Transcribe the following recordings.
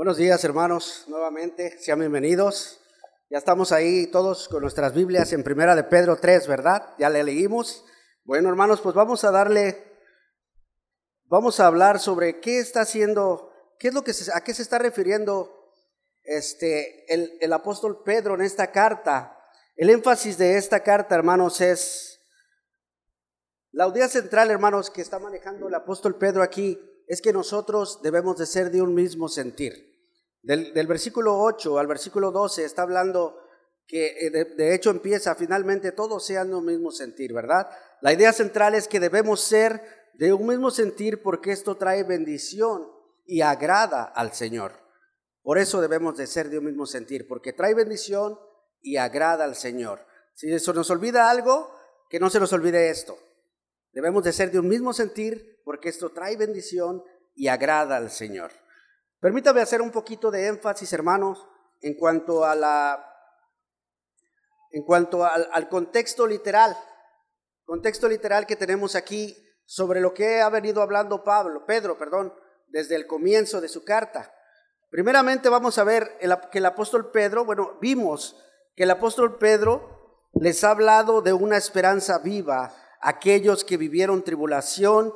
Buenos días, hermanos, nuevamente, sean bienvenidos. Ya estamos ahí todos con nuestras Biblias en Primera de Pedro 3, ¿verdad? Ya le leímos. Bueno, hermanos, pues vamos a darle, vamos a hablar sobre qué está haciendo, qué es lo que se, a qué se está refiriendo este, el, el apóstol Pedro en esta carta. El énfasis de esta carta, hermanos, es la idea central, hermanos, que está manejando el apóstol Pedro aquí, es que nosotros debemos de ser de un mismo sentir. Del, versículo 8 al versículo 12 está hablando que eh, de, hecho empieza finalmente todos sean de un mismo sentir, ¿verdad? La idea central es que debemos ser de un mismo sentir porque esto trae bendición y agrada al Señor. Por eso debemos de ser de un mismo sentir, porque trae bendición y agrada al Señor. Si eso nos olvida algo, que no se nos olvide esto. Debemos de ser de un mismo sentir porque esto trae bendición y agrada al Señor. Permítame hacer un poquito de énfasis, hermanos, en cuanto a la en cuanto al, contexto literal, contexto literal que tenemos aquí sobre lo que ha venido hablando Pablo, Pedro, perdón, desde el comienzo de su carta. Primeramente vamos a ver que el apóstol Pedro, bueno, vimos que el apóstol Pedro les ha hablado de una esperanza viva a aquellos que vivieron tribulación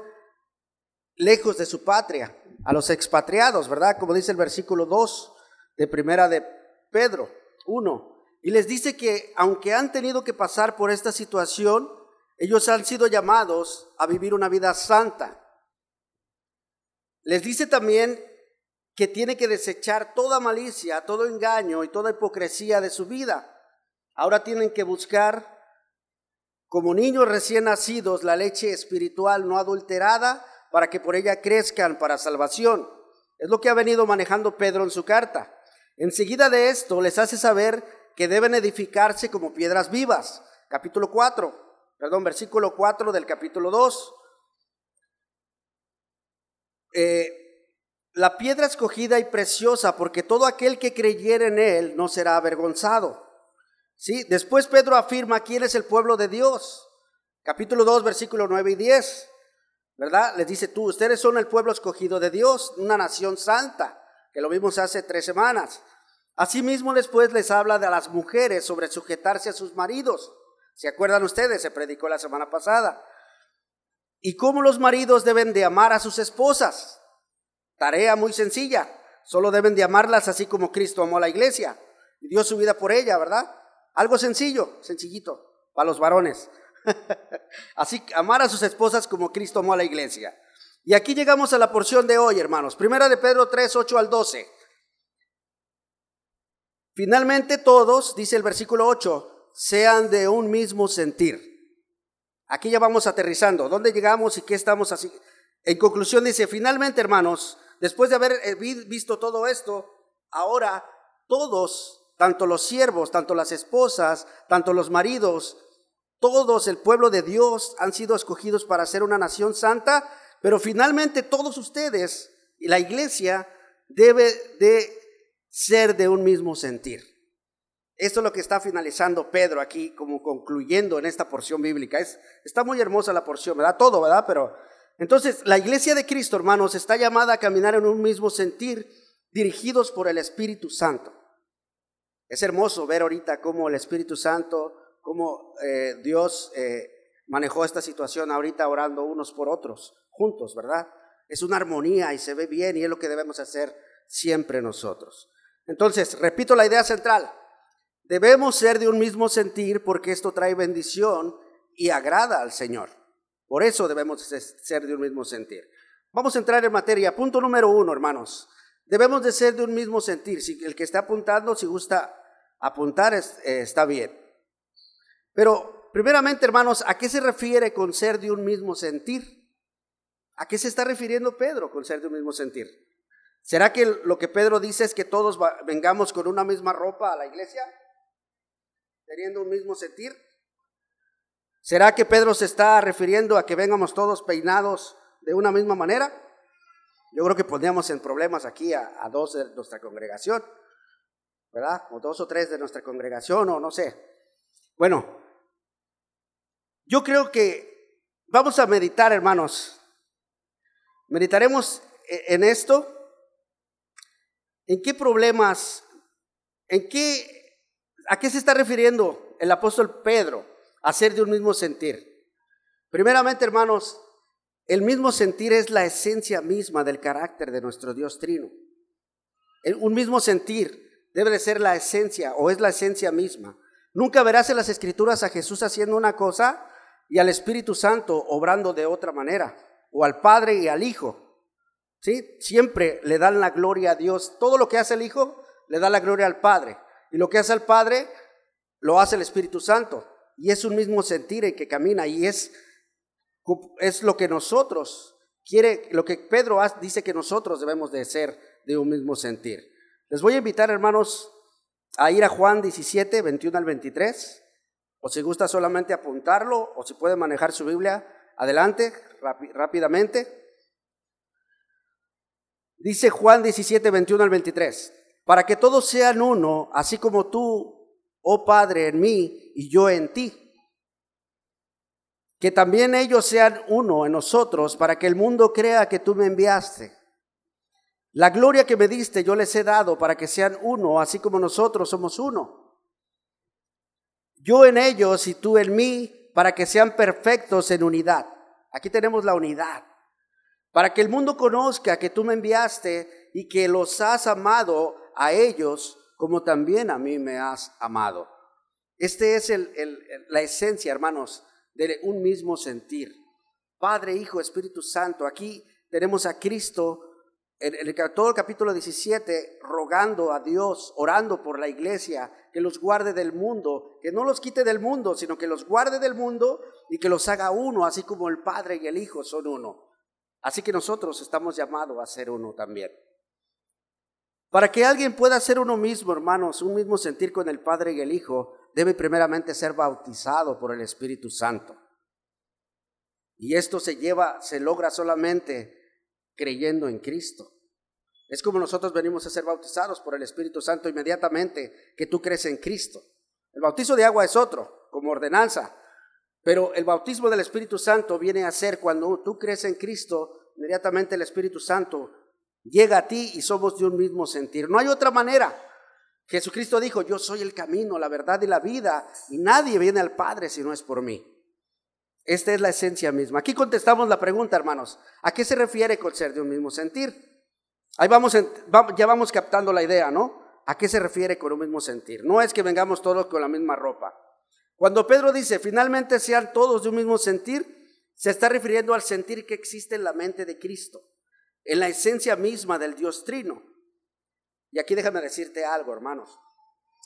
lejos de su patria a los expatriados, ¿verdad? Como dice el versículo 2 de primera de Pedro 1. Y les dice que aunque han tenido que pasar por esta situación, ellos han sido llamados a vivir una vida santa. Les dice también que tiene que desechar toda malicia, todo engaño y toda hipocresía de su vida. Ahora tienen que buscar, como niños recién nacidos, la leche espiritual no adulterada para que por ella crezcan para salvación. Es lo que ha venido manejando Pedro en su carta. Enseguida de esto les hace saber que deben edificarse como piedras vivas. Capítulo 4, perdón, versículo 4 del capítulo 2. Eh, la piedra escogida y preciosa, porque todo aquel que creyere en él no será avergonzado. ¿Sí? Después Pedro afirma quién es el pueblo de Dios. Capítulo 2, versículo 9 y 10. ¿Verdad? Les dice tú, ustedes son el pueblo escogido de Dios, una nación santa, que lo vimos hace tres semanas. Asimismo después les habla de las mujeres sobre sujetarse a sus maridos. ¿Se acuerdan ustedes? Se predicó la semana pasada. Y cómo los maridos deben de amar a sus esposas. Tarea muy sencilla. Solo deben de amarlas así como Cristo amó a la iglesia y dio su vida por ella, ¿verdad? Algo sencillo, sencillito, para los varones. Así, amar a sus esposas como Cristo amó a la iglesia. Y aquí llegamos a la porción de hoy, hermanos. Primera de Pedro 3, 8 al 12. Finalmente todos, dice el versículo 8, sean de un mismo sentir. Aquí ya vamos aterrizando. ¿Dónde llegamos y qué estamos así? En conclusión dice, finalmente, hermanos, después de haber eh, visto todo esto, ahora todos, tanto los siervos, tanto las esposas, tanto los maridos, todos, el pueblo de Dios, han sido escogidos para ser una nación santa, pero finalmente todos ustedes y la iglesia debe de ser de un mismo sentir. Esto es lo que está finalizando Pedro aquí, como concluyendo en esta porción bíblica. Es, está muy hermosa la porción, ¿verdad? Todo, ¿verdad? Pero entonces la iglesia de Cristo, hermanos, está llamada a caminar en un mismo sentir, dirigidos por el Espíritu Santo. Es hermoso ver ahorita cómo el Espíritu Santo cómo eh, Dios eh, manejó esta situación ahorita orando unos por otros, juntos, ¿verdad? Es una armonía y se ve bien y es lo que debemos hacer siempre nosotros. Entonces, repito la idea central. Debemos ser de un mismo sentir porque esto trae bendición y agrada al Señor. Por eso debemos ser de un mismo sentir. Vamos a entrar en materia. Punto número uno, hermanos. Debemos de ser de un mismo sentir. Si el que está apuntando, si gusta apuntar, eh, está bien. Pero, primeramente, hermanos, ¿a qué se refiere con ser de un mismo sentir? ¿A qué se está refiriendo Pedro con ser de un mismo sentir? ¿Será que lo que Pedro dice es que todos vengamos con una misma ropa a la iglesia? Teniendo un mismo sentir. ¿Será que Pedro se está refiriendo a que vengamos todos peinados de una misma manera? Yo creo que pondríamos en problemas aquí a, a dos de nuestra congregación, ¿verdad? O dos o tres de nuestra congregación, o no sé. Bueno, yo creo que vamos a meditar, hermanos. Meditaremos e-, en esto. ¿En qué problemas, en qué, a qué se está refiriendo el apóstol Pedro a ser de un mismo sentir? Primeramente, hermanos, el mismo sentir es la esencia misma del carácter de nuestro Dios Trino. Un mismo sentir debe de ser la esencia o es la esencia misma. Nunca verás en las escrituras a Jesús haciendo una cosa y al Espíritu Santo obrando de otra manera, o al Padre y al Hijo. ¿Sí? Siempre le dan la gloria a Dios. Todo lo que hace el Hijo le da la gloria al Padre. Y lo que hace el Padre lo hace el Espíritu Santo. Y es un mismo sentir en que camina y es, es lo que nosotros quiere, lo que Pedro dice que nosotros debemos de ser de un mismo sentir. Les voy a invitar, hermanos, a ir a Juan 17, 21 al 23, o si gusta solamente apuntarlo, o si puede manejar su Biblia, adelante, rápidamente. Dice Juan 17, 21 al 23, para que todos sean uno, así como tú, oh Padre, en mí y yo en ti. Que también ellos sean uno en nosotros, para que el mundo crea que tú me enviaste. La gloria que me diste yo les he dado para que sean uno, así como nosotros somos uno. Yo en ellos y tú en mí, para que sean perfectos en unidad. Aquí tenemos la unidad. Para que el mundo conozca que tú me enviaste y que los has amado a ellos como también a mí me has amado. Este es la esencia, hermanos, de un mismo sentir. Padre, Hijo, Espíritu Santo. Aquí tenemos a Cristo en, todo el capítulo 17, rogando a Dios, orando por la iglesia, que los guarde del mundo, que no los quite del mundo, sino que los guarde del mundo y que los haga uno, así como el Padre y el Hijo son uno. Así que nosotros estamos llamados a ser uno también. Para que alguien pueda ser uno mismo, hermanos, un mismo sentir con el Padre y el Hijo, debe primeramente ser bautizado por el Espíritu Santo. Y esto se lleva, se logra solamente creyendo en Cristo. Es como nosotros venimos a ser bautizados por el Espíritu Santo inmediatamente que tú crees en Cristo. El bautizo de agua es otro, como ordenanza, pero el bautismo del Espíritu Santo viene a ser cuando tú crees en Cristo, inmediatamente el Espíritu Santo llega a ti y somos de un mismo sentir. No hay otra manera. Jesucristo dijo, yo soy el camino, la verdad y la vida, y nadie viene al Padre si no es por mí. Esta es la esencia misma. Aquí contestamos la pregunta, hermanos. ¿A qué se refiere con ser de un mismo sentir? Ahí vamos, ya vamos captando la idea, ¿no? ¿A qué se refiere con un mismo sentir? No es que vengamos todos con la misma ropa. Cuando Pedro dice, finalmente sean todos de un mismo sentir, se está refiriendo al sentir que existe en la mente de Cristo, en la esencia misma del Dios Trino. Y aquí déjame decirte algo, hermanos.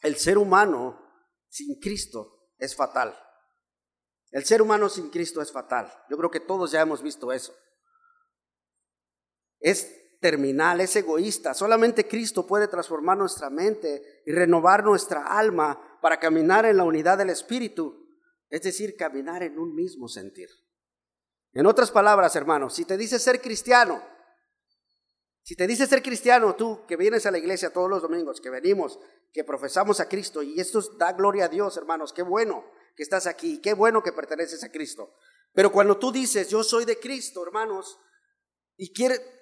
El ser humano sin Cristo es fatal. El ser humano sin Cristo es fatal. Yo creo que todos ya hemos visto eso. Es terminal, es egoísta. Solamente Cristo puede transformar nuestra mente y renovar nuestra alma para caminar en la unidad del Espíritu, es decir, caminar en un mismo sentir. En otras palabras, hermanos, si te dices ser cristiano, si te dices ser cristiano, tú que vienes a la iglesia todos los domingos, que venimos, que profesamos a Cristo, y esto da gloria a Dios, hermanos, qué bueno que estás aquí, qué bueno que perteneces a Cristo. Pero cuando tú dices, yo soy de Cristo, hermanos, y,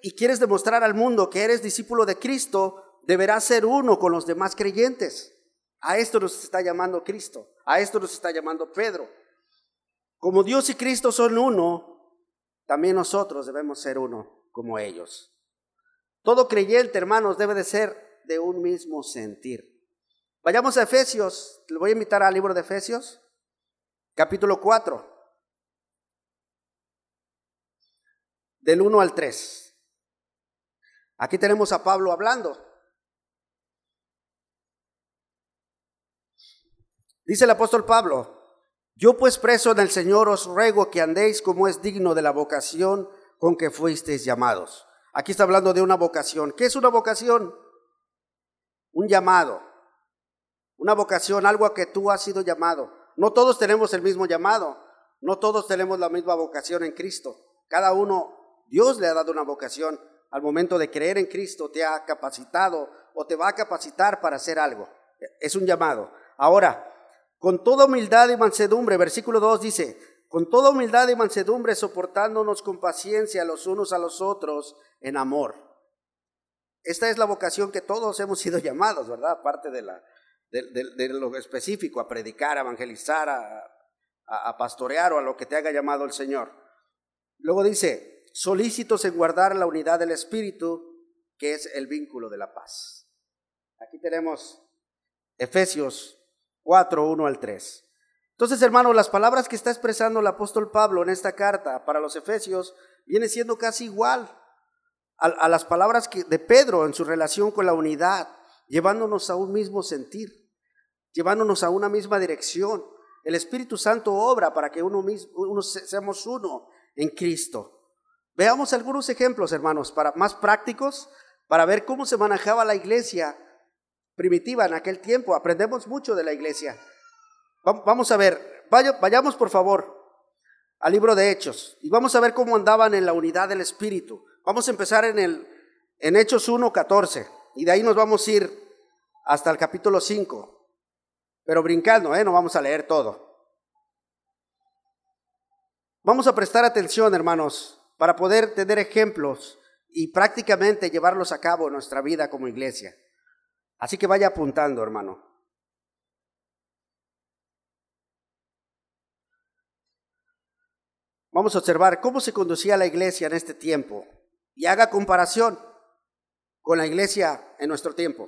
y quieres demostrar al mundo que eres discípulo de Cristo, deberás ser uno con los demás creyentes. A esto nos está llamando Cristo, a esto nos está llamando Pedro. Como Dios y Cristo son uno, también nosotros debemos ser uno como ellos. Todo creyente, hermanos, debe de ser de un mismo sentir. Vayamos a Efesios, le voy a invitar al libro de Efesios capítulo 4, del 1 al 3. Aquí tenemos a Pablo hablando. Dice el apóstol Pablo, yo pues preso en el Señor os ruego que andéis como es digno de la vocación con que fuisteis llamados. Aquí está hablando de una vocación. ¿Qué es una vocación? Un llamado. Una vocación, algo a que tú has sido llamado. No todos tenemos el mismo llamado, no todos tenemos la misma vocación en Cristo. Cada uno, Dios le ha dado una vocación. Al momento de creer en Cristo te ha capacitado o te va a capacitar para hacer algo. Es un llamado. Ahora, con toda humildad y mansedumbre, versículo 2 dice, con toda humildad y mansedumbre soportándonos con paciencia los unos a los otros en amor. esta es la vocación que todos hemos sido llamados, ¿verdad? Aparte de, la, de, lo específico, a predicar, a evangelizar, a, a pastorear o a lo que te haga llamado el Señor. Luego dice, solícitos en guardar la unidad del Espíritu, que es el vínculo de la paz. Aquí tenemos Efesios 4, 1 al 3. Entonces, hermanos, las palabras que está expresando el apóstol Pablo en esta carta para los Efesios viene siendo casi igual a, las palabras de Pedro en su relación con la unidad, llevándonos a un mismo sentir, llevándonos a una misma dirección. El Espíritu Santo obra para que uno mismo, seamos uno en Cristo. Veamos algunos ejemplos, hermanos, para más prácticos, para ver cómo se manejaba la iglesia primitiva en aquel tiempo. Aprendemos mucho de la iglesia. Vamos a ver, vayamos por favor al libro de Hechos y vamos a ver cómo andaban en la unidad del Espíritu. Vamos a empezar en, el, en Hechos 1, 14 y de ahí nos vamos a ir hasta el capítulo 5, pero brincando, ¿eh? no vamos a leer todo. Vamos a prestar atención, hermanos, para poder tener ejemplos y prácticamente llevarlos a cabo en nuestra vida como iglesia. Así que vaya apuntando, hermano. Vamos a observar cómo se conducía la iglesia en este tiempo y haga comparación con la iglesia en nuestro tiempo.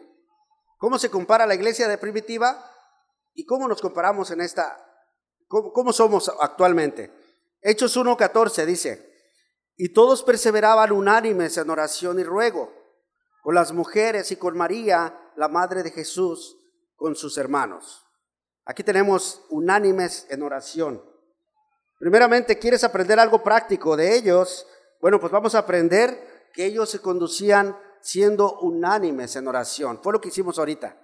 ¿Cómo se compara la iglesia de primitiva y cómo nos comparamos en esta, cómo, somos actualmente? Hechos 1.14 dice, y todos perseveraban unánimes en oración y ruego, con las mujeres y con María, la madre de Jesús, con sus hermanos. Aquí tenemos unánimes en oración. Primeramente, ¿quieres aprender algo práctico de ellos? Bueno, pues vamos a aprender que ellos se conducían siendo unánimes en oración. Fue lo que hicimos ahorita,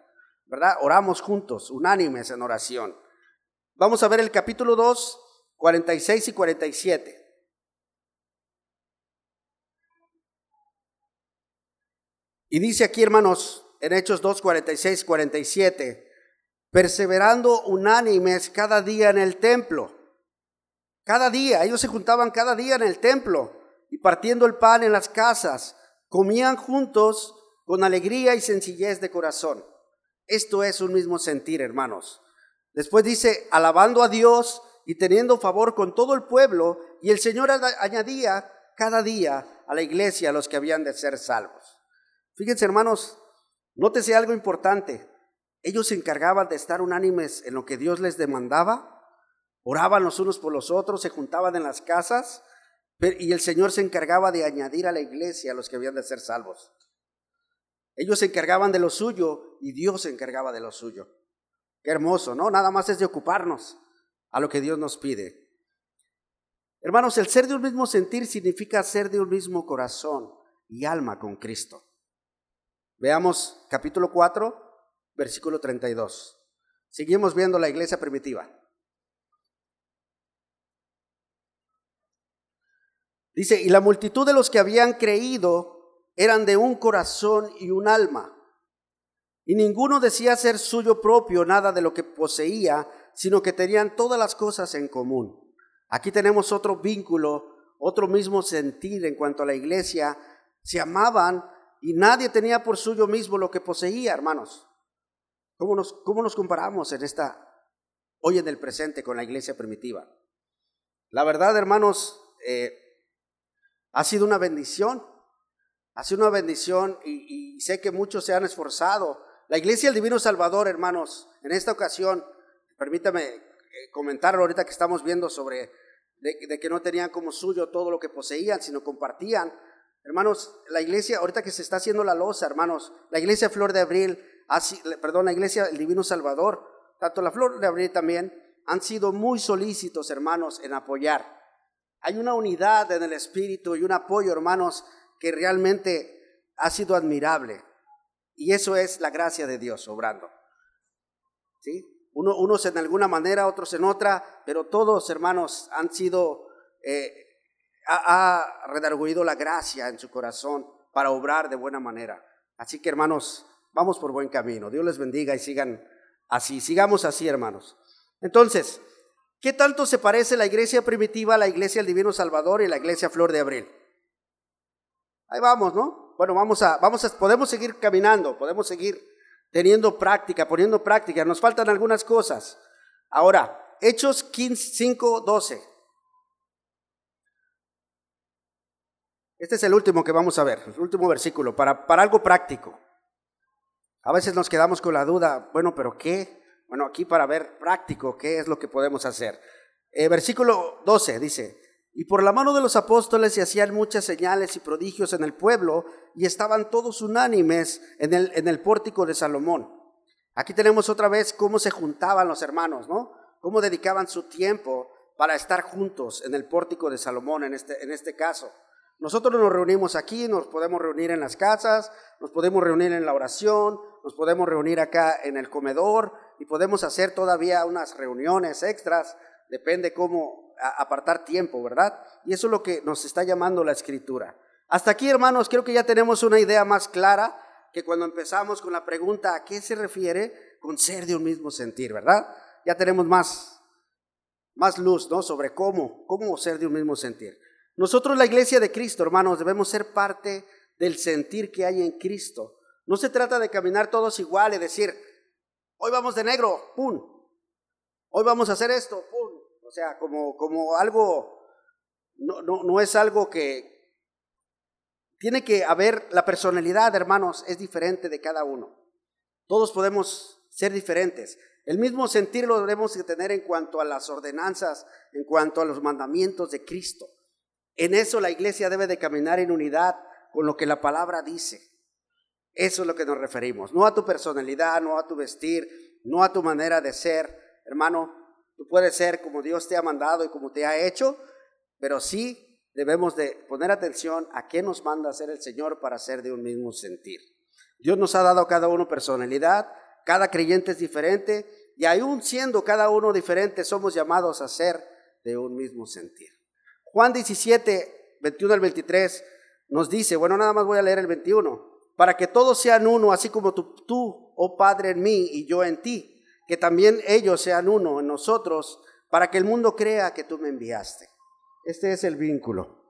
¿verdad? Oramos juntos, unánimes en oración. Vamos a ver el capítulo 2, 46 y 47. Y dice aquí, hermanos, en Hechos 2, 46, 47, perseverando unánimes cada día en el templo. Cada día, ellos se juntaban cada día en el templo y partiendo el pan en las casas, comían juntos con alegría y sencillez de corazón. Esto es un mismo sentir, hermanos. Después dice, alabando a Dios y teniendo favor con todo el pueblo, y el Señor añadía cada día a la iglesia a los que habían de ser salvos. Fíjense, hermanos, nótese algo importante. Ellos se encargaban de estar unánimes en lo que Dios les demandaba, oraban los unos por los otros, se juntaban en las casas y el Señor se encargaba de añadir a la iglesia a los que habían de ser salvos. Ellos se encargaban de lo suyo y Dios se encargaba de lo suyo. Qué hermoso, ¿no? Nada más es de ocuparnos a lo que Dios nos pide. Hermanos, el ser de un mismo sentir significa ser de un mismo corazón y alma con Cristo. Veamos capítulo 4, versículo 32. Seguimos viendo la iglesia primitiva. Dice, y la multitud de los que habían creído eran de un corazón y un alma. Y ninguno decía ser suyo propio nada de lo que poseía, sino que tenían todas las cosas en común. Aquí tenemos otro vínculo, otro mismo sentir en cuanto a la iglesia. Se amaban y nadie tenía por suyo mismo lo que poseía, hermanos. ¿Cómo nos, cómo nos comparamos en esta, hoy en el presente con la iglesia primitiva? La verdad, hermanos, eh, ha sido una bendición. Ha sido una bendición y, sé que muchos se han esforzado. La Iglesia del Divino Salvador, hermanos, en esta ocasión, permítame eh, comentar ahorita que estamos viendo sobre de, que no tenían como suyo todo lo que poseían, sino compartían. Hermanos, la iglesia, ahorita que se está haciendo la losa, hermanos, la iglesia Flor de Abril, perdón, la iglesia El Divino Salvador, tanto la Flor de Abril también, han sido muy solícitos, hermanos, en apoyar. Hay una unidad en el espíritu y un apoyo, hermanos, que realmente ha sido admirable. Y eso es la gracia de Dios obrando. ¿Sí? Uno, unos en alguna manera, otros en otra, pero todos, hermanos, han sido, eh, ha, ha redarguido la gracia en su corazón para obrar de buena manera. Así que, hermanos, vamos por buen camino. Dios les bendiga y sigan así, sigamos así, hermanos. Entonces, ¿Qué tanto se parece la iglesia primitiva a la iglesia del Divino Salvador y la iglesia Flor de Abril? Ahí vamos, ¿no? Bueno, vamos a, vamos podemos seguir caminando, podemos seguir teniendo práctica, poniendo práctica. Nos faltan algunas cosas. Ahora, Hechos 15, 5, 12. Este es el último que vamos a ver, el último versículo, para, para algo práctico. A veces nos quedamos con la duda, bueno, pero ¿qué? Bueno, aquí para ver práctico, ¿qué es lo que podemos hacer? Eh, versículo 12 dice, y por la mano de los apóstoles se hacían muchas señales y prodigios en el pueblo y estaban todos unánimes en el, en el pórtico de Salomón. Aquí tenemos otra vez cómo se juntaban los hermanos, ¿no? Cómo dedicaban su tiempo para estar juntos en el pórtico de Salomón en este, en este caso. Nosotros nos reunimos aquí, nos podemos reunir en las casas, nos podemos reunir en la oración, nos podemos reunir acá en el comedor y podemos hacer todavía unas reuniones extras, depende cómo apartar tiempo, ¿verdad? Y eso es lo que nos está llamando la escritura. Hasta aquí, hermanos, creo que ya tenemos una idea más clara que cuando empezamos con la pregunta a qué se refiere con ser de un mismo sentir, ¿verdad? Ya tenemos más, más luz, ¿no? Sobre cómo, cómo ser de un mismo sentir. Nosotros, la iglesia de Cristo, hermanos, debemos ser parte del sentir que hay en Cristo. No se trata de caminar todos igual y decir, hoy vamos de negro, ¡pum! Hoy vamos a hacer esto, ¡pum! O sea, como, como algo, no, no, no es algo que... Tiene que haber, la personalidad, hermanos, es diferente de cada uno. Todos podemos ser diferentes. El mismo sentir lo debemos tener en cuanto a las ordenanzas, en cuanto a los mandamientos de Cristo. En eso la iglesia debe de caminar en unidad con lo que la palabra dice. Eso es lo que nos referimos. No a tu personalidad, no a tu vestir, no a tu manera de ser. Hermano, tú puedes ser como Dios te ha mandado y como te ha hecho, pero sí debemos de poner atención a qué nos manda hacer el Señor para ser de un mismo sentir. Dios nos ha dado a cada uno personalidad, cada creyente es diferente y aún siendo cada uno diferente somos llamados a ser de un mismo sentir. Juan 17, 21 al 23 nos dice, bueno, nada más voy a leer el 21, para que todos sean uno, así como tú, tú, oh Padre, en mí y yo en ti, que también ellos sean uno en nosotros, para que el mundo crea que tú me enviaste. Este es el vínculo.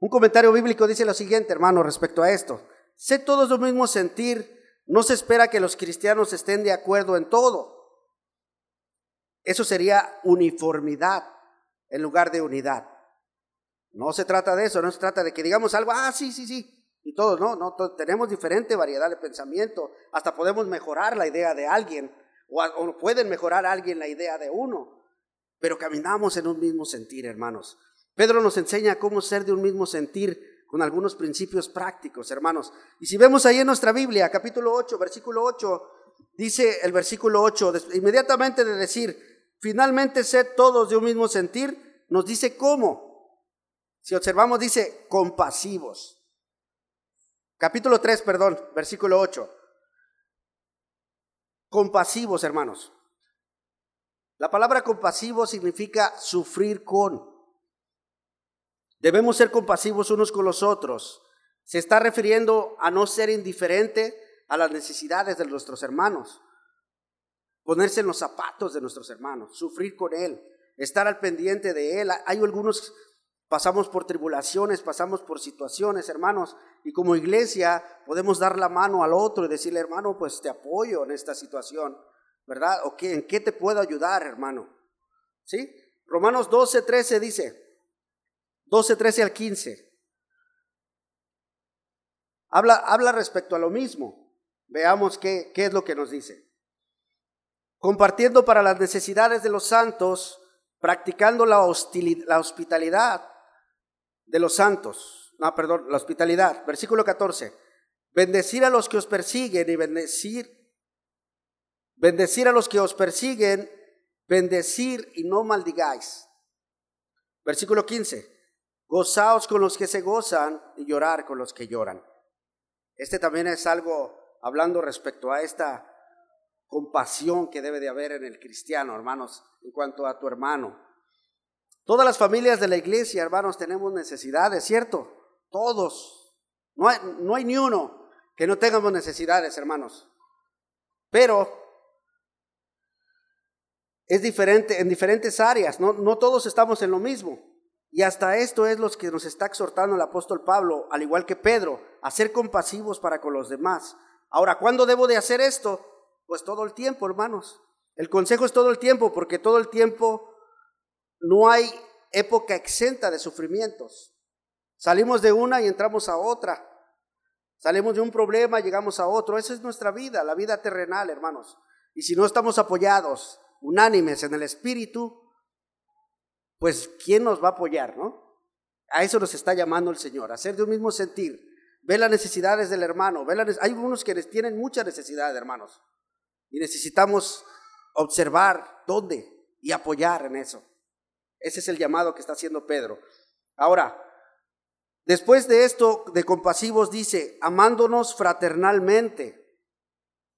Un comentario bíblico dice lo siguiente, hermano, respecto a esto. Sé todos lo mismo sentir, no se espera que los cristianos estén de acuerdo en todo. Eso sería uniformidad en lugar de unidad. No se trata de eso, no se trata de que digamos algo, ah, sí, sí, sí, y todos, no, no, tenemos diferente variedad de pensamiento, hasta podemos mejorar la idea de alguien, o, pueden mejorar a alguien la idea de uno, pero caminamos en un mismo sentir, hermanos. Pedro nos enseña cómo ser de un mismo sentir con algunos principios prácticos, hermanos. Y si vemos ahí en nuestra Biblia, capítulo 8, versículo 8, dice el versículo 8, inmediatamente de decir, finalmente sed todos de un mismo sentir, nos dice cómo. Si observamos, dice compasivos. Capítulo 3, perdón, versículo 8. Compasivos, hermanos. La palabra compasivo significa sufrir con. Debemos ser compasivos unos con los otros. Se está refiriendo a no ser indiferente a las necesidades de nuestros hermanos ponerse en los zapatos de nuestros hermanos, sufrir con Él, estar al pendiente de Él. Hay algunos, pasamos por tribulaciones, pasamos por situaciones, hermanos, y como iglesia podemos dar la mano al otro y decirle, hermano, pues te apoyo en esta situación, ¿verdad? ¿O qué, en qué te puedo ayudar, hermano? ¿Sí? Romanos 12, 13 dice, 12, 13 al 15. Habla, habla respecto a lo mismo. Veamos qué, qué es lo que nos dice compartiendo para las necesidades de los santos, practicando la, la hospitalidad de los santos. No, perdón, la hospitalidad. Versículo 14. Bendecir a los que os persiguen y bendecir, bendecir a los que os persiguen, bendecir y no maldigáis. Versículo 15. Gozaos con los que se gozan y llorar con los que lloran. Este también es algo hablando respecto a esta compasión que debe de haber en el cristiano, hermanos, en cuanto a tu hermano. Todas las familias de la iglesia, hermanos, tenemos necesidades, ¿cierto? Todos. No hay, ni uno que no tengamos necesidades, hermanos. Pero es diferente en diferentes áreas, no, no todos estamos en lo mismo. Y hasta esto es lo que nos está exhortando el apóstol Pablo, al igual que Pedro, a ser compasivos para con los demás. Ahora, ¿cuándo debo de hacer esto? Pues todo el tiempo, hermanos. El consejo es todo el tiempo, porque todo el tiempo no hay época exenta de sufrimientos. Salimos de una y entramos a otra. Salimos de un problema, llegamos a otro. Esa es nuestra vida, la vida terrenal, hermanos. Y si no estamos apoyados, unánimes en el espíritu, pues ¿quién nos va a apoyar, no? A eso nos está llamando el Señor, a ser de un mismo sentir. Ve las necesidades del hermano. Ve hay unos que tienen mucha necesidad, hermanos. Y necesitamos observar dónde y apoyar en eso. Ese es el llamado que está haciendo Pedro. Ahora, después de esto de compasivos dice, amándonos fraternalmente.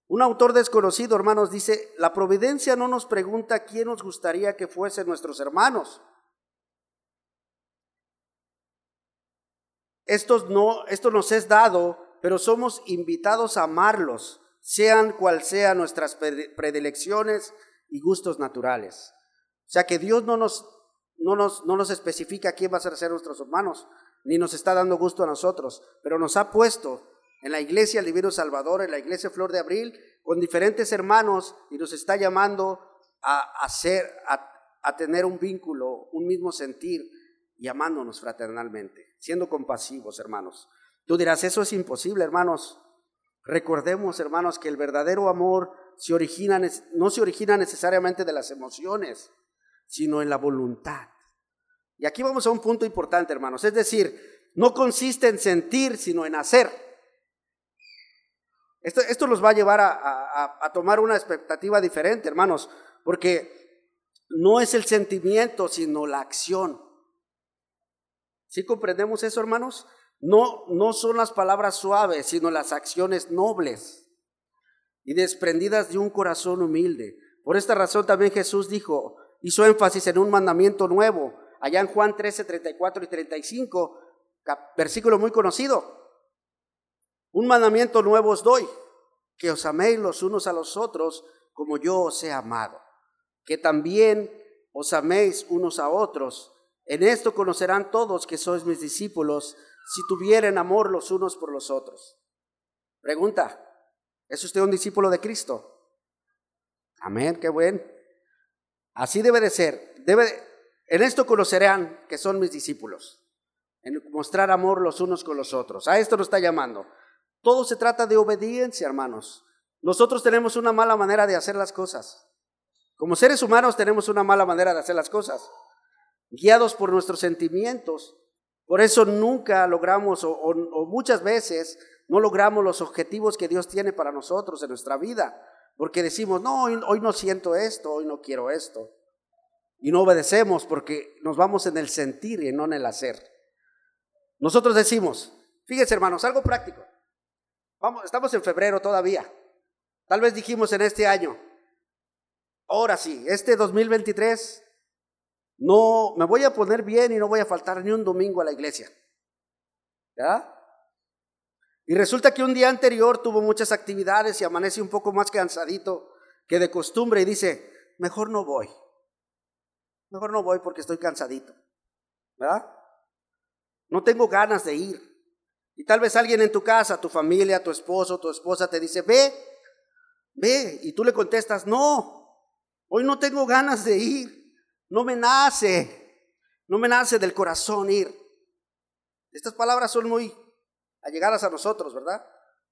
Un autor desconocido, hermanos, dice, la providencia no nos pregunta quién nos gustaría que fuesen nuestros hermanos. Esto, no, esto nos es dado, pero somos invitados a amarlos, sean cual sean nuestras predilecciones y gustos naturales. O sea que Dios no nos, no nos, no nos especifica quién va a ser nuestros hermanos, ni nos está dando gusto a nosotros, pero nos ha puesto en la iglesia El Divino Salvador, en la iglesia Flor de Abril, con diferentes hermanos y nos está llamando a, hacer, a, a tener un vínculo, un mismo sentir y amándonos fraternalmente siendo compasivos, hermanos. Tú dirás, eso es imposible, hermanos. Recordemos, hermanos, que el verdadero amor se origina, no se origina necesariamente de las emociones, sino en la voluntad. Y aquí vamos a un punto importante, hermanos. Es decir, no consiste en sentir, sino en hacer. Esto, esto nos va a llevar a, a tomar una expectativa diferente, hermanos, porque no es el sentimiento, sino la acción. ¿Sí comprendemos eso, hermanos? No, no son las palabras suaves, sino las acciones nobles y desprendidas de un corazón humilde. Por esta razón también Jesús dijo, hizo énfasis en un mandamiento nuevo, allá en Juan 13, 34 y 35, versículo muy conocido. Un mandamiento nuevo os doy, que os améis los unos a los otros como yo os he amado, que también os améis unos a otros. En esto conocerán todos que sois mis discípulos si tuvieren amor los unos por los otros. Pregunta, ¿es usted un discípulo de Cristo? Amén, qué buen. Así debe de ser. Debe en esto conocerán que son mis discípulos. En mostrar amor los unos con los otros. A esto nos está llamando. Todo se trata de obediencia, hermanos. Nosotros tenemos una mala manera de hacer las cosas. Como seres humanos tenemos una mala manera de hacer las cosas guiados por nuestros sentimientos. Por eso nunca logramos o, muchas veces no logramos los objetivos que Dios tiene para nosotros en nuestra vida. Porque decimos, no, hoy, no siento esto, hoy no quiero esto. Y no obedecemos porque nos vamos en el sentir y no en el hacer. Nosotros decimos, fíjense hermanos, algo práctico. Vamos, estamos en febrero todavía. Tal vez dijimos en este año, ahora sí, este 2023 no, me voy a poner bien y no voy a faltar ni un domingo a la iglesia. ¿Ya? Y resulta que un día anterior tuvo muchas actividades y amanece un poco más cansadito que de costumbre y dice, mejor no voy. Mejor no voy porque estoy cansadito. ¿Verdad? No tengo ganas de ir. Y tal vez alguien en tu casa, tu familia, tu esposo, tu esposa te dice, ve, ve. Y tú le contestas, no, hoy no tengo ganas de ir. No me nace, no me nace del corazón ir. Estas palabras son muy allegadas a nosotros, ¿verdad?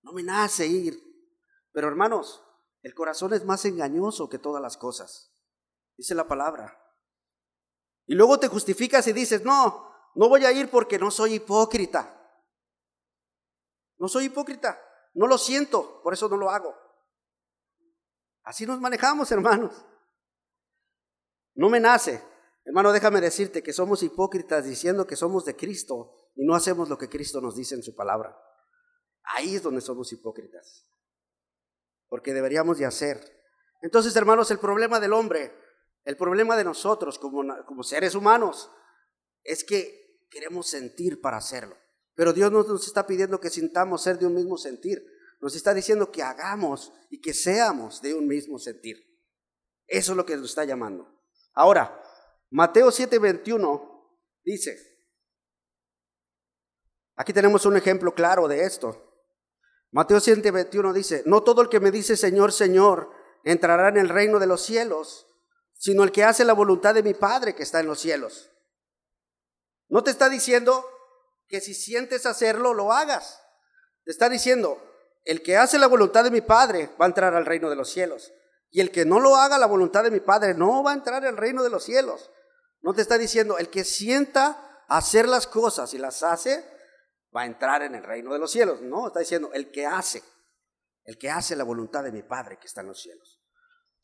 No me nace ir. Pero hermanos, el corazón es más engañoso que todas las cosas. Dice la palabra. Y luego te justificas y dices, no, no voy a ir porque no soy hipócrita. No soy hipócrita, no lo siento, por eso no lo hago. Así nos manejamos, hermanos. No me nace. Hermano, déjame decirte que somos hipócritas diciendo que somos de Cristo y no hacemos lo que Cristo nos dice en su palabra. Ahí es donde somos hipócritas. Porque deberíamos de hacer. Entonces, hermanos, el problema del hombre, el problema de nosotros como, como seres humanos, es que queremos sentir para hacerlo. Pero Dios no nos está pidiendo que sintamos ser de un mismo sentir. Nos está diciendo que hagamos y que seamos de un mismo sentir. Eso es lo que nos está llamando. Ahora, Mateo 7:21 Dice, aquí tenemos un ejemplo claro de esto. Mateo 7:21 dice, no todo el que me dice Señor, Señor, entrará en el reino de los cielos, sino el que hace la voluntad de mi Padre que está en los cielos. No te está diciendo que si sientes hacerlo, lo hagas. Te está diciendo, el que hace la voluntad de mi Padre va a entrar al reino de los cielos. Y el que no lo haga la voluntad de mi Padre no va a entrar al reino de los cielos. No te está diciendo, el que sienta hacer las cosas y las hace, va a entrar en el reino de los cielos. No, está diciendo, el que hace, el que hace la voluntad de mi Padre que está en los cielos.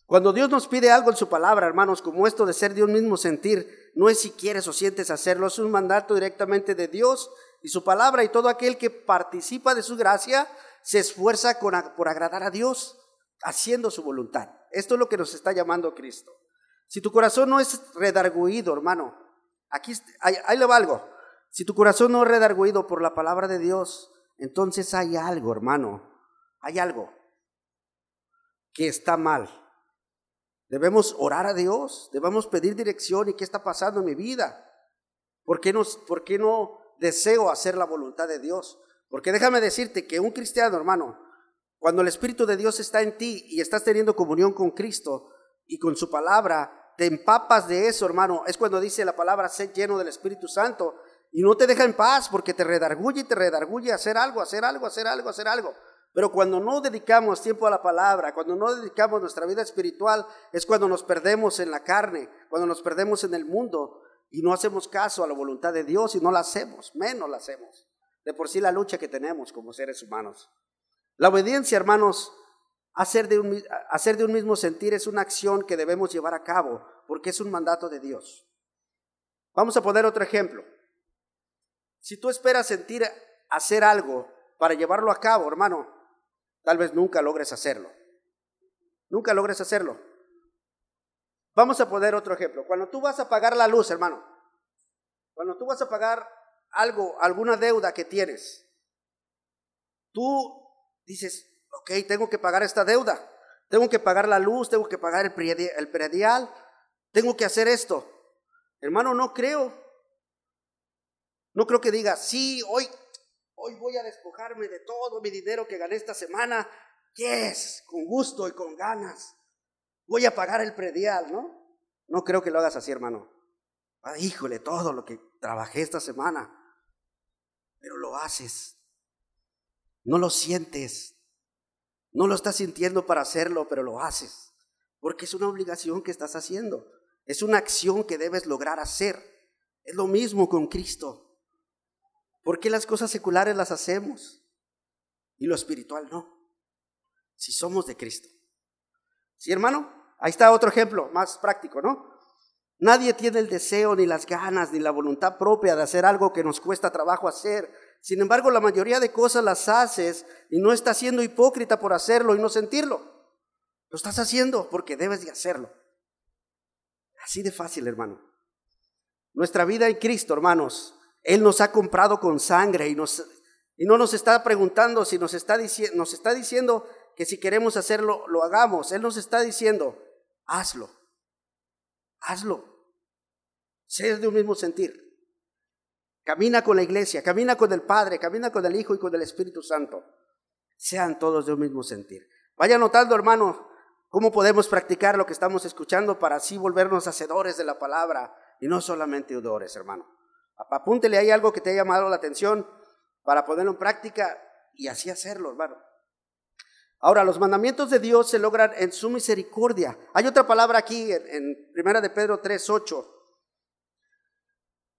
Cuando Dios nos pide algo en su palabra, hermanos, como esto de ser un mismo sentir, no es si quieres o sientes hacerlo, es un mandato directamente de Dios y su palabra y todo aquel que participa de su gracia se esfuerza por agradar a Dios haciendo su voluntad. Esto es lo que nos está llamando Cristo. Si tu corazón no es redarguido, hermano, aquí ahí, le va algo. Si tu corazón no es redarguido por la palabra de Dios, entonces hay algo, hermano, hay algo que está mal. Debemos orar a Dios, debemos pedir dirección y qué está pasando en mi vida. ¿Por qué, ¿Por qué no deseo hacer la voluntad de Dios? Porque déjame decirte que un cristiano, hermano, cuando el Espíritu de Dios está en ti y estás teniendo comunión con Cristo y con su palabra, te empapas de eso, hermano. Es cuando dice la palabra, sé lleno del Espíritu Santo y no te deja en paz porque te redarguye y te redarguye hacer algo, hacer algo, hacer algo, hacer algo. Pero cuando no dedicamos tiempo a la palabra, cuando no dedicamos nuestra vida espiritual, es cuando nos perdemos en la carne, cuando nos perdemos en el mundo y no hacemos caso a la voluntad de Dios y no la hacemos, menos la hacemos. De por sí la lucha que tenemos como seres humanos. La obediencia, hermanos, hacer de, un, hacer de un mismo sentir es una acción que debemos llevar a cabo porque es un mandato de Dios. Vamos a poner otro ejemplo. Si tú esperas sentir hacer algo para llevarlo a cabo, hermano, tal vez nunca logres hacerlo. Nunca logres hacerlo. Vamos a poner otro ejemplo. Cuando tú vas a pagar la luz, hermano, cuando tú vas a pagar algo, alguna deuda que tienes, tú dices, ok, tengo que pagar esta deuda, tengo que pagar la luz, tengo que pagar el predial, tengo que hacer esto. Hermano, no creo. No creo que diga, sí, hoy, hoy voy a despojarme de todo mi dinero que gané esta semana. Yes, con gusto y con ganas. Voy a pagar el predial, ¿no? No creo que lo hagas así, hermano. Ah, híjole, todo lo que trabajé esta semana. Pero lo haces no lo sientes. No lo estás sintiendo para hacerlo, pero lo haces. Porque es una obligación que estás haciendo. Es una acción que debes lograr hacer. Es lo mismo con Cristo. ¿Por qué las cosas seculares las hacemos y lo espiritual no? Si somos de Cristo. ¿Sí, hermano? Ahí está otro ejemplo más práctico, ¿no? Nadie tiene el deseo, ni las ganas, ni la voluntad propia de hacer algo que nos cuesta trabajo hacer sin embargo, la mayoría de cosas las haces y no estás siendo hipócrita por hacerlo y no sentirlo. Lo estás haciendo porque debes de hacerlo. Así de fácil, hermano. Nuestra vida en Cristo, hermanos, Él nos ha comprado con sangre y, nos, y no nos está preguntando si nos está, nos está diciendo que si queremos hacerlo, lo hagamos. Él nos está diciendo, hazlo, hazlo. Sé de un mismo sentir. Camina con la iglesia, camina con el Padre, camina con el Hijo y con el Espíritu Santo. Sean todos de un mismo sentir. Vaya notando, hermano, cómo podemos practicar lo que estamos escuchando para así volvernos hacedores de la palabra y no solamente odores, hermano. Apúntele ahí algo que te haya llamado la atención para ponerlo en práctica y así hacerlo, hermano. Ahora, los mandamientos de Dios se logran en su misericordia. Hay otra palabra aquí en, Primera de Pedro 3.8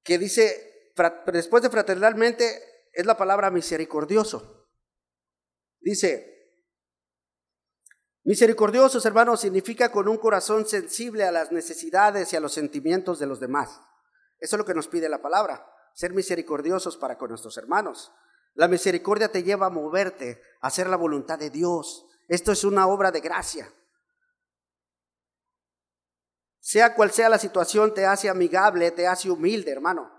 que dice, después de fraternalmente es la palabra misericordioso. Dice, misericordiosos hermanos significa con un corazón sensible a las necesidades y a los sentimientos de los demás. Eso es lo que nos pide la palabra, ser misericordiosos para con nuestros hermanos. La misericordia te lleva a moverte, a hacer la voluntad de Dios. Esto es una obra de gracia. Sea cual sea la situación, te hace amigable, te hace humilde, hermano.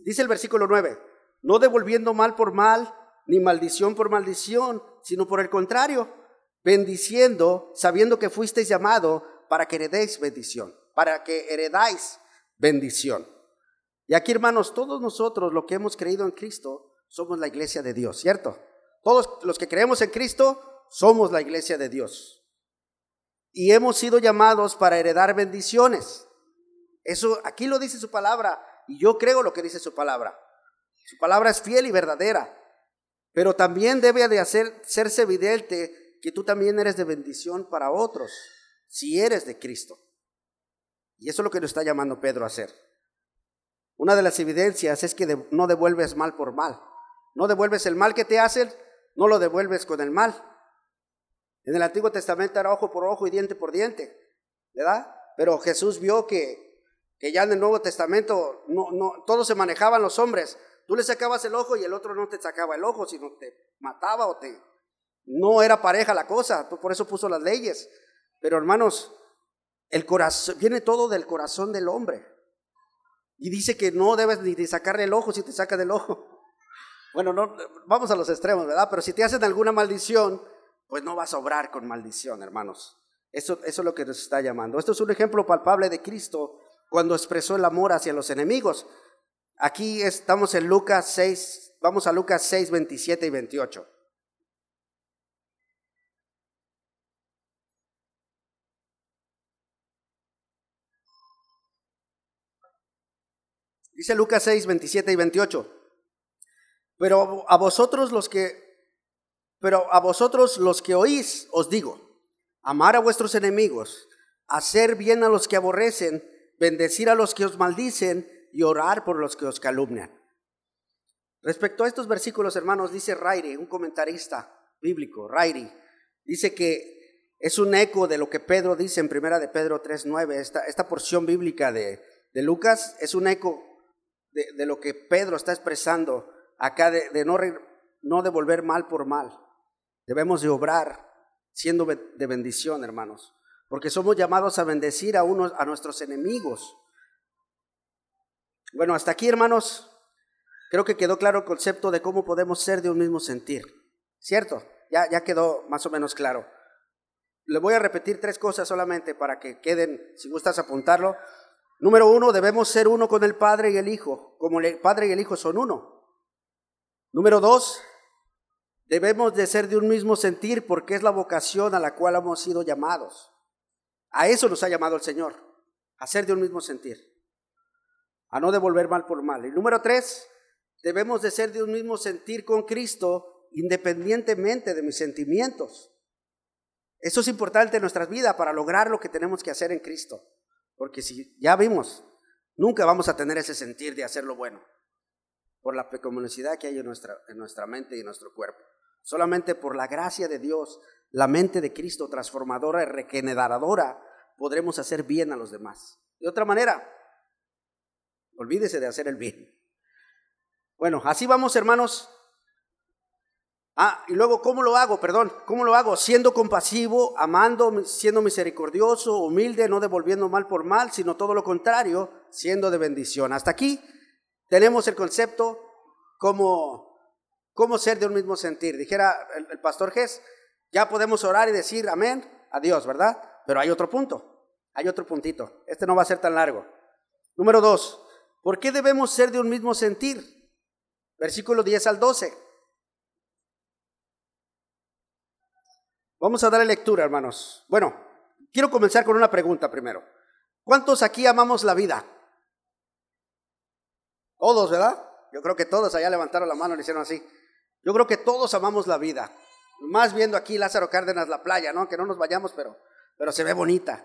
Dice el versículo 9, no devolviendo mal por mal, ni maldición por maldición, sino por el contrario, bendiciendo, sabiendo que fuisteis llamado para que heredéis bendición, para que heredáis bendición. Y aquí, hermanos, todos nosotros, lo que hemos creído en Cristo, somos la iglesia de Dios, ¿cierto? Todos los que creemos en Cristo, somos la iglesia de Dios. Y hemos sido llamados para heredar bendiciones. Eso aquí lo dice su palabra y yo creo lo que dice su palabra. Su palabra es fiel y verdadera, pero también debe de hacer, hacerse evidente que tú también eres de bendición para otros, si eres de Cristo. Y eso es lo que nos está llamando Pedro a hacer. Una de las evidencias es que no devuelves mal por mal. No devuelves el mal que te hacen, no lo devuelves con el mal. En el Antiguo Testamento era ojo por ojo y diente por diente, ¿verdad? Pero Jesús vio que, que ya en el Nuevo Testamento no, no, todos se manejaban los hombres. Tú le sacabas el ojo y el otro no te sacaba el ojo, sino te mataba o te... No era pareja la cosa, por eso puso las leyes. Pero hermanos, el corazón, viene todo del corazón del hombre. Y dice que no debes ni sacarle el ojo si te saca del ojo. Bueno, no, vamos a los extremos, ¿verdad? Pero si te hacen alguna maldición, pues no vas a obrar con maldición, hermanos. Eso, eso es lo que nos está llamando. Esto es un ejemplo palpable de Cristo cuando expresó el amor hacia los enemigos. Aquí estamos en Lucas 6, vamos a Lucas 6, 27 y 28. Dice Lucas 6, 27 y 28. Pero a vosotros los que, pero a vosotros los que oís, os digo, amar a vuestros enemigos, hacer bien a los que aborrecen, bendecir a los que os maldicen y orar por los que os calumnian. Respecto a estos versículos, hermanos, dice Rairi, un comentarista bíblico, Rairi, dice que es un eco de lo que Pedro dice en primera de Pedro 3.9, esta, esta porción bíblica de, de Lucas es un eco de, lo que Pedro está expresando acá, de, no, no devolver mal por mal. Debemos de obrar siendo de bendición, hermanos, porque somos llamados a bendecir a, unos, a nuestros enemigos. Bueno, hasta aquí, hermanos, creo que quedó claro el concepto de cómo podemos ser de un mismo sentir, ¿cierto? Ya, ya quedó más o menos claro. Le voy a repetir tres cosas solamente para que queden, si gustas apuntarlo. Número uno, debemos ser uno con el Padre y el Hijo, como el Padre y el Hijo son uno. Número dos, debemos de ser de un mismo sentir porque es la vocación a la cual hemos sido llamados. A eso nos ha llamado el Señor, a ser de un mismo sentir, a no devolver mal por mal. Y número tres, debemos de ser de un mismo sentir con Cristo independientemente de mis sentimientos. Eso es importante en nuestras vidas para lograr lo que tenemos que hacer en Cristo. Porque si ya vimos, nunca vamos a tener ese sentir de hacer lo bueno, por la pecaminosidad que hay en nuestra, en nuestra mente y en nuestro cuerpo. Solamente por la gracia de Dios, la mente de Cristo transformadora y regeneradora, podremos hacer bien a los demás. De otra manera, olvídese de hacer el bien. Bueno, así vamos, hermanos, Ah, y luego, ¿cómo lo hago? Perdón, ¿cómo lo hago? Siendo compasivo, amando, siendo misericordioso, humilde, no devolviendo mal por mal, sino todo lo contrario, siendo de bendición. Hasta aquí tenemos el concepto como, cómo ser de un mismo sentir. Dijera el, pastor Ges, ya podemos orar y decir amén a Dios, ¿verdad? Pero hay otro punto, hay otro puntito. Este no va a ser tan largo. Número dos, ¿por qué debemos ser de un mismo sentir? Versículo 10 al 12. Vamos a darle lectura, hermanos. Bueno, quiero comenzar con una pregunta primero. ¿Cuántos aquí amamos la vida? Todos, ¿verdad? Yo creo que todos allá levantaron la mano y le hicieron así. Yo creo que todos amamos la vida. Más viendo aquí Lázaro Cárdenas la playa, ¿no? Que no nos vayamos, pero, pero se ve bonita.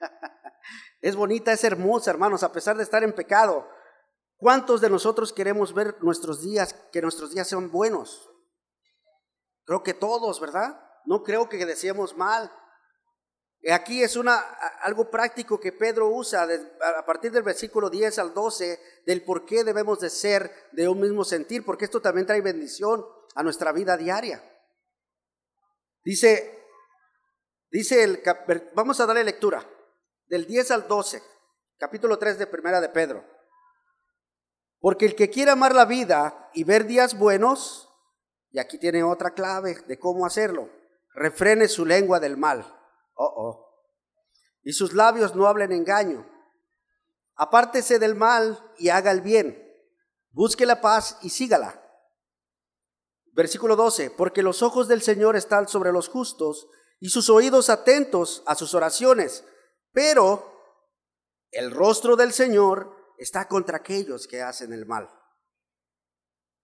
es bonita, es hermosa, hermanos, a pesar de estar en pecado. ¿Cuántos de nosotros queremos ver nuestros días, que nuestros días sean buenos? Creo que todos, ¿verdad? No creo que decíamos mal. Aquí es una, algo práctico que Pedro usa a partir del versículo 10 al 12 del por qué debemos de ser de un mismo sentir, porque esto también trae bendición a nuestra vida diaria. Dice, dice el, vamos a darle lectura, del 10 al 12, capítulo 3 de Primera de Pedro. Porque el que quiere amar la vida y ver días buenos, y aquí tiene otra clave de cómo hacerlo refrene su lengua del mal. Oh, oh. Y sus labios no hablen engaño. apártese del mal y haga el bien. Busque la paz y sígala. Versículo 12, porque los ojos del Señor están sobre los justos y sus oídos atentos a sus oraciones, pero el rostro del Señor está contra aquellos que hacen el mal.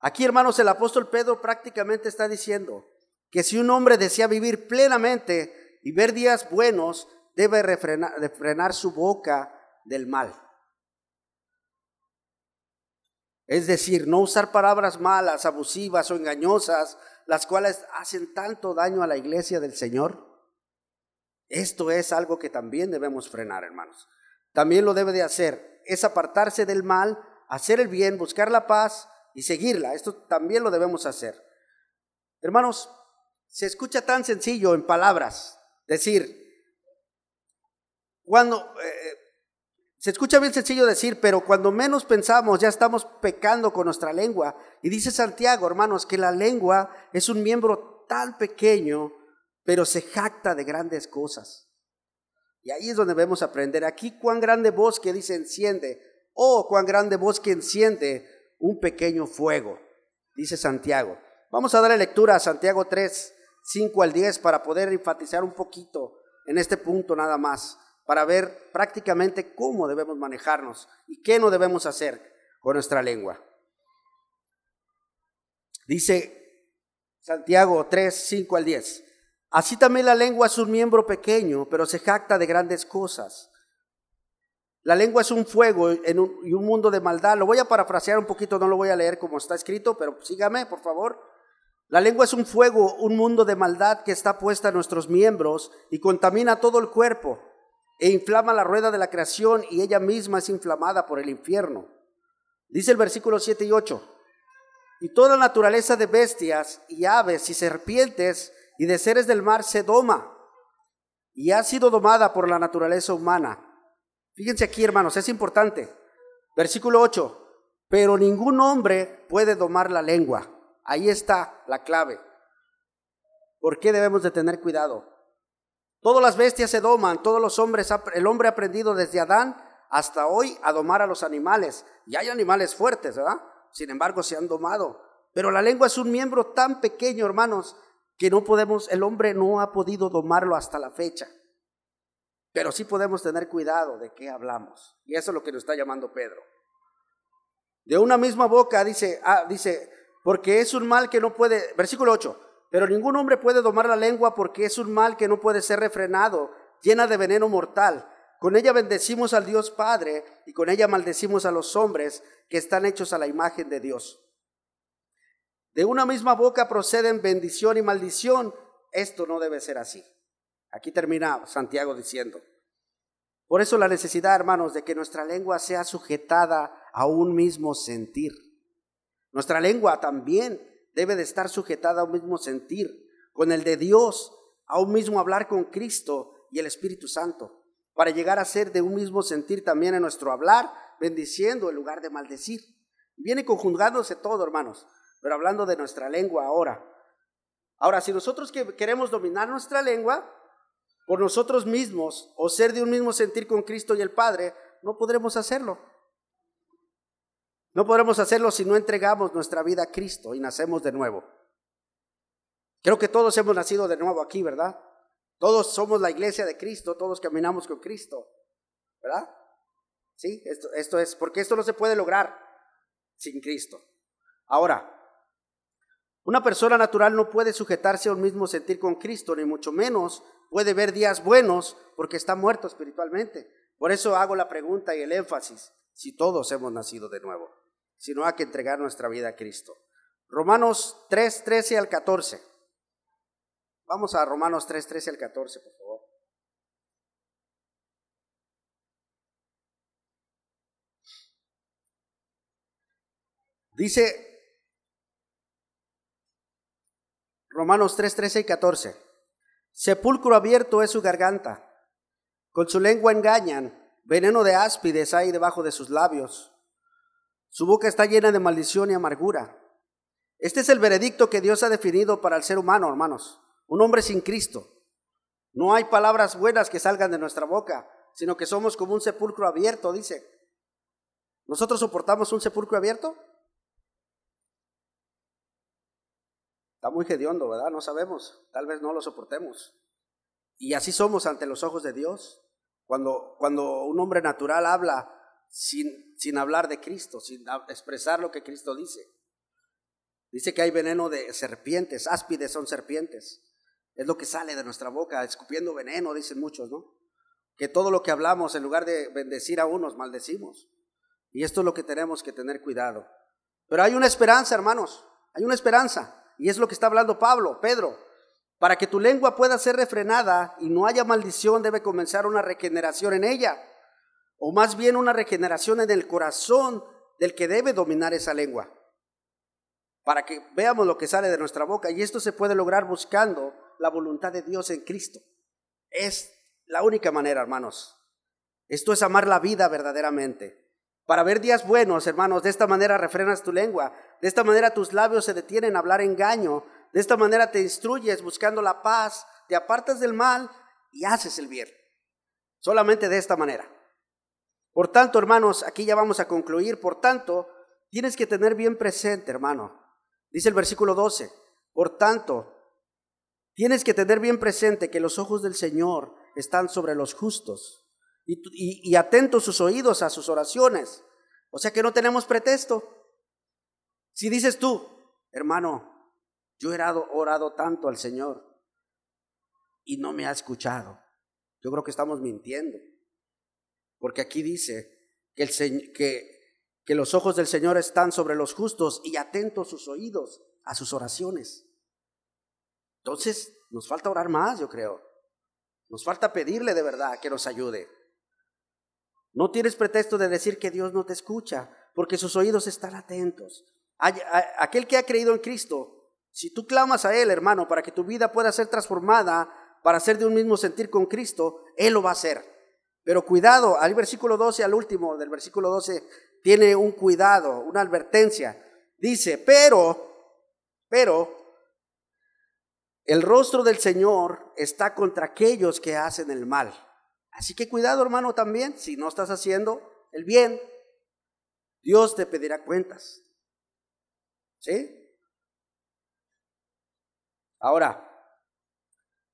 Aquí, hermanos, el apóstol Pedro prácticamente está diciendo que si un hombre desea vivir plenamente y ver días buenos, debe refrenar, su boca del mal. Es decir, no usar palabras malas, abusivas o engañosas, las cuales hacen tanto daño a la iglesia del Señor. Esto es algo que también debemos frenar, hermanos. También lo debe de hacer, es apartarse del mal, hacer el bien, buscar la paz y seguirla. Esto también lo debemos hacer. Hermanos, se escucha tan sencillo en palabras, decir, cuando eh, se escucha bien sencillo decir, pero cuando menos pensamos ya estamos pecando con nuestra lengua. Y dice Santiago, hermanos, que la lengua es un miembro tan pequeño, pero se jacta de grandes cosas. Y ahí es donde debemos aprender. Aquí cuán grande bosque dice enciende, oh, cuán grande bosque enciende un pequeño fuego, dice Santiago. Vamos a darle lectura a Santiago 3, 5 al 10 para poder enfatizar un poquito en este punto nada más para ver prácticamente cómo debemos manejarnos y qué no debemos hacer con nuestra lengua. Dice Santiago 3, 5 al 10. Así también la lengua es un miembro pequeño, pero se jacta de grandes cosas. La lengua es un fuego en y un mundo de maldad. Lo voy a parafrasear un poquito, no lo voy a leer como está escrito, pero sígame, por favor. La lengua es un fuego, un mundo de maldad que está puesta en nuestros miembros y contamina todo el cuerpo e inflama la rueda de la creación y ella misma es inflamada por el infierno. Dice el versículo 7 y 8, y toda naturaleza de bestias y aves y serpientes y de seres del mar se doma y ha sido domada por la naturaleza humana. Fíjense aquí, hermanos, es importante. Versículo 8, pero ningún hombre puede domar la lengua. Ahí está la clave. ¿Por qué debemos de tener cuidado? Todas las bestias se doman, todos los hombres, el hombre ha aprendido desde Adán hasta hoy a domar a los animales. Y hay animales fuertes, ¿verdad? Sin embargo, se han domado. Pero la lengua es un miembro tan pequeño, hermanos, que no podemos, el hombre no ha podido domarlo hasta la fecha. Pero sí podemos tener cuidado de qué hablamos. Y eso es lo que nos está llamando Pedro. De una misma boca dice, ah, dice, porque es un mal que no puede, versículo 8, pero ningún hombre puede domar la lengua porque es un mal que no puede ser refrenado, llena de veneno mortal. Con ella bendecimos al Dios Padre y con ella maldecimos a los hombres que están hechos a la imagen de Dios. De una misma boca proceden bendición y maldición. Esto no debe ser así. Aquí termina Santiago diciendo. Por eso la necesidad, hermanos, de que nuestra lengua sea sujetada a un mismo sentir. Nuestra lengua también debe de estar sujetada a un mismo sentir, con el de Dios, a un mismo hablar con Cristo y el Espíritu Santo, para llegar a ser de un mismo sentir también en nuestro hablar, bendiciendo en lugar de maldecir. Viene conjugándose todo, hermanos, pero hablando de nuestra lengua ahora. Ahora, si nosotros queremos dominar nuestra lengua por nosotros mismos o ser de un mismo sentir con Cristo y el Padre, no podremos hacerlo. No podremos hacerlo si no entregamos nuestra vida a Cristo y nacemos de nuevo. Creo que todos hemos nacido de nuevo aquí, ¿verdad? Todos somos la iglesia de Cristo, todos caminamos con Cristo, ¿verdad? Sí, esto, es, porque esto no se puede lograr sin Cristo. Ahora, una persona natural no puede sujetarse a un mismo sentir con Cristo, ni mucho menos puede ver días buenos porque está muerto espiritualmente. Por eso hago la pregunta y el énfasis, si todos hemos nacido de nuevo sino hay que entregar nuestra vida a Cristo. Romanos 3, 13 al 14. Vamos a Romanos 3, 13 al 14, por favor. Dice Romanos 3, 13 y 14. Sepulcro abierto es su garganta, con su lengua engañan, veneno de áspides hay debajo de sus labios. Su boca está llena de maldición y amargura. Este es el veredicto que Dios ha definido para el ser humano, hermanos. Un hombre sin Cristo. No hay palabras buenas que salgan de nuestra boca, sino que somos como un sepulcro abierto, dice. ¿Nosotros soportamos un sepulcro abierto? Está muy hediondo, ¿verdad? No sabemos. Tal vez no lo soportemos. Y así somos ante los ojos de Dios. Cuando, cuando un hombre natural habla sin, sin hablar de Cristo, sin expresar lo que Cristo dice. Dice que hay veneno de serpientes, áspides son serpientes. Es lo que sale de nuestra boca, escupiendo veneno, dicen muchos, ¿no? Que todo lo que hablamos, en lugar de bendecir a unos, maldecimos. Y esto es lo que tenemos que tener cuidado. Pero hay una esperanza, hermanos, hay una esperanza. Y es lo que está hablando Pablo, Pedro. Para que tu lengua pueda ser refrenada y no haya maldición, debe comenzar una regeneración en ella. O más bien una regeneración en el corazón del que debe dominar esa lengua. Para que veamos lo que sale de nuestra boca. Y esto se puede lograr buscando la voluntad de Dios en Cristo. Es la única manera, hermanos. Esto es amar la vida verdaderamente. Para ver días buenos, hermanos, de esta manera refrenas tu lengua. De esta manera tus labios se detienen a hablar engaño. De esta manera te instruyes buscando la paz, te apartas del mal y haces el bien. Solamente de esta manera. Por tanto, hermanos, aquí ya vamos a concluir. Por tanto, tienes que tener bien presente, hermano. Dice el versículo 12. Por tanto, tienes que tener bien presente que los ojos del Señor están sobre los justos y, atentos sus oídos a sus oraciones. O sea que no tenemos pretexto. Si dices tú, hermano, yo he orado, tanto al Señor y no me ha escuchado. Yo creo que estamos mintiendo. Porque aquí dice que, los ojos del Señor están sobre los justos y atentos sus oídos a sus oraciones. Entonces, nos falta orar más, yo creo. Nos falta pedirle de verdad que nos ayude. No tienes pretexto de decir que Dios no te escucha, porque sus oídos están atentos. Aquel que ha creído en Cristo si tú clamas a Él, hermano, para que tu vida pueda ser transformada, para ser de un mismo sentir con Cristo, Él lo va a hacer. Pero cuidado, al versículo 12, al último del versículo 12, tiene un cuidado, una advertencia. Dice, pero, pero, el rostro del Señor está contra aquellos que hacen el mal. Así que cuidado, hermano, también, si no estás haciendo el bien, Dios te pedirá cuentas. ¿Sí? Ahora,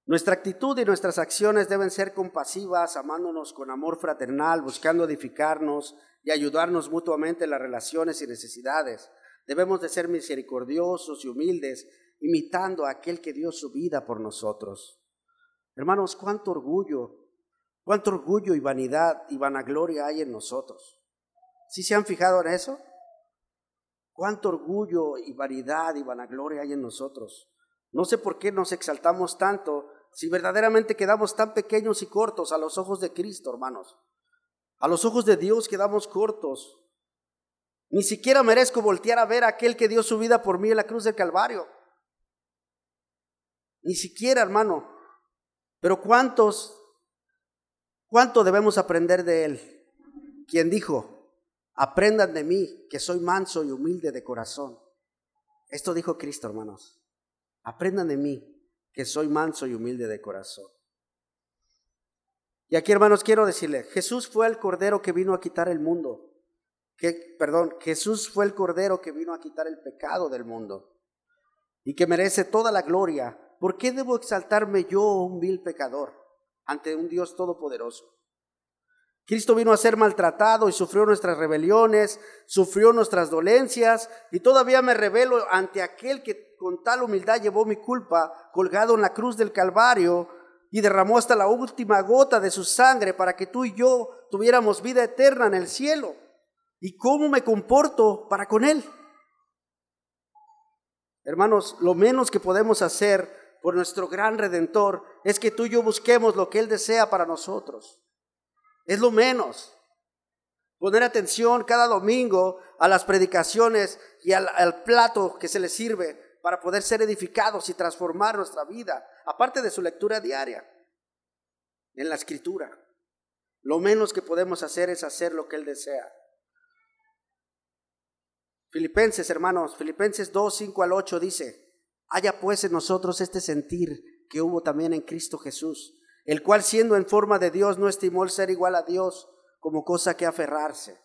nuestra actitud y nuestras acciones deben ser compasivas, amándonos con amor fraternal, buscando edificarnos y ayudarnos mutuamente en las relaciones y necesidades. Debemos de ser misericordiosos y humildes, imitando a aquel que dio su vida por nosotros. Hermanos, cuánto orgullo, cuánto orgullo y vanidad y vanagloria hay en nosotros. ¿Sí se han fijado en eso? Cuánto orgullo y vanidad y vanagloria hay en nosotros. No sé por qué nos exaltamos tanto si verdaderamente quedamos tan pequeños y cortos a los ojos de Cristo, hermanos. A los ojos de Dios quedamos cortos. Ni siquiera merezco voltear a ver a aquel que dio su vida por mí en la cruz del Calvario. Ni siquiera, hermano. Pero ¿cuántos, cuánto debemos aprender de él? Quien dijo, aprendan de mí, que soy manso y humilde de corazón. Esto dijo Cristo, hermanos. Aprendan de mí, que soy manso y humilde de corazón. Y aquí, hermanos, quiero decirle, Jesús fue el cordero que vino a quitar el mundo. Que, perdón, Jesús fue el cordero que vino a quitar el pecado del mundo y que merece toda la gloria. ¿Por qué debo exaltarme yo, un vil pecador, ante un Dios todopoderoso? Cristo vino a ser maltratado y sufrió nuestras rebeliones, sufrió nuestras dolencias y todavía me revelo ante aquel que con tal humildad llevó mi culpa colgado en la cruz del Calvario y derramó hasta la última gota de su sangre para que tú y yo tuviéramos vida eterna en el cielo. ¿Y cómo me comporto para con él? Hermanos, lo menos que podemos hacer por nuestro gran redentor es que tú y yo busquemos lo que él desea para nosotros. Es lo menos. Poner atención cada domingo a las predicaciones y al, plato que se le sirve para poder ser edificados y transformar nuestra vida, aparte de su lectura diaria en la escritura. Lo menos que podemos hacer es hacer lo que Él desea. Filipenses, hermanos, Filipenses 2, 5 al 8 dice, haya pues en nosotros este sentir que hubo también en Cristo Jesús el cual siendo en forma de Dios no estimó el ser igual a Dios como cosa que aferrarse,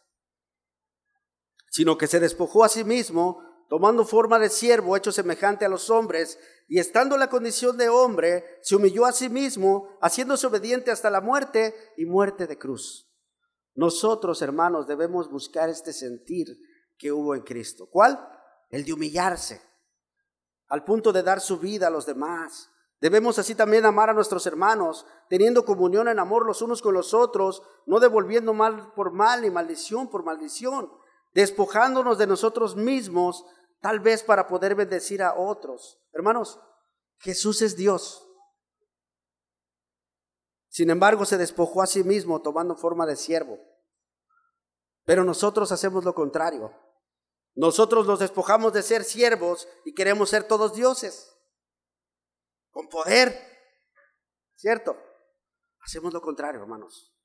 sino que se despojó a sí mismo, tomando forma de siervo, hecho semejante a los hombres, y estando en la condición de hombre, se humilló a sí mismo, haciéndose obediente hasta la muerte y muerte de cruz. Nosotros, hermanos, debemos buscar este sentir que hubo en Cristo. ¿Cuál? El de humillarse, al punto de dar su vida a los demás. Debemos así también amar a nuestros hermanos, teniendo comunión en amor los unos con los otros, no devolviendo mal por mal ni maldición por maldición despojándonos de nosotros mismos, tal vez para poder bendecir a otros. Hermanos, Jesús es Dios. Sin embargo, se despojó a sí mismo tomando forma de siervo. Pero nosotros hacemos lo contrario. Nosotros nos despojamos de ser siervos y queremos ser todos dioses, con poder. ¿Cierto? Hacemos lo contrario, hermanos.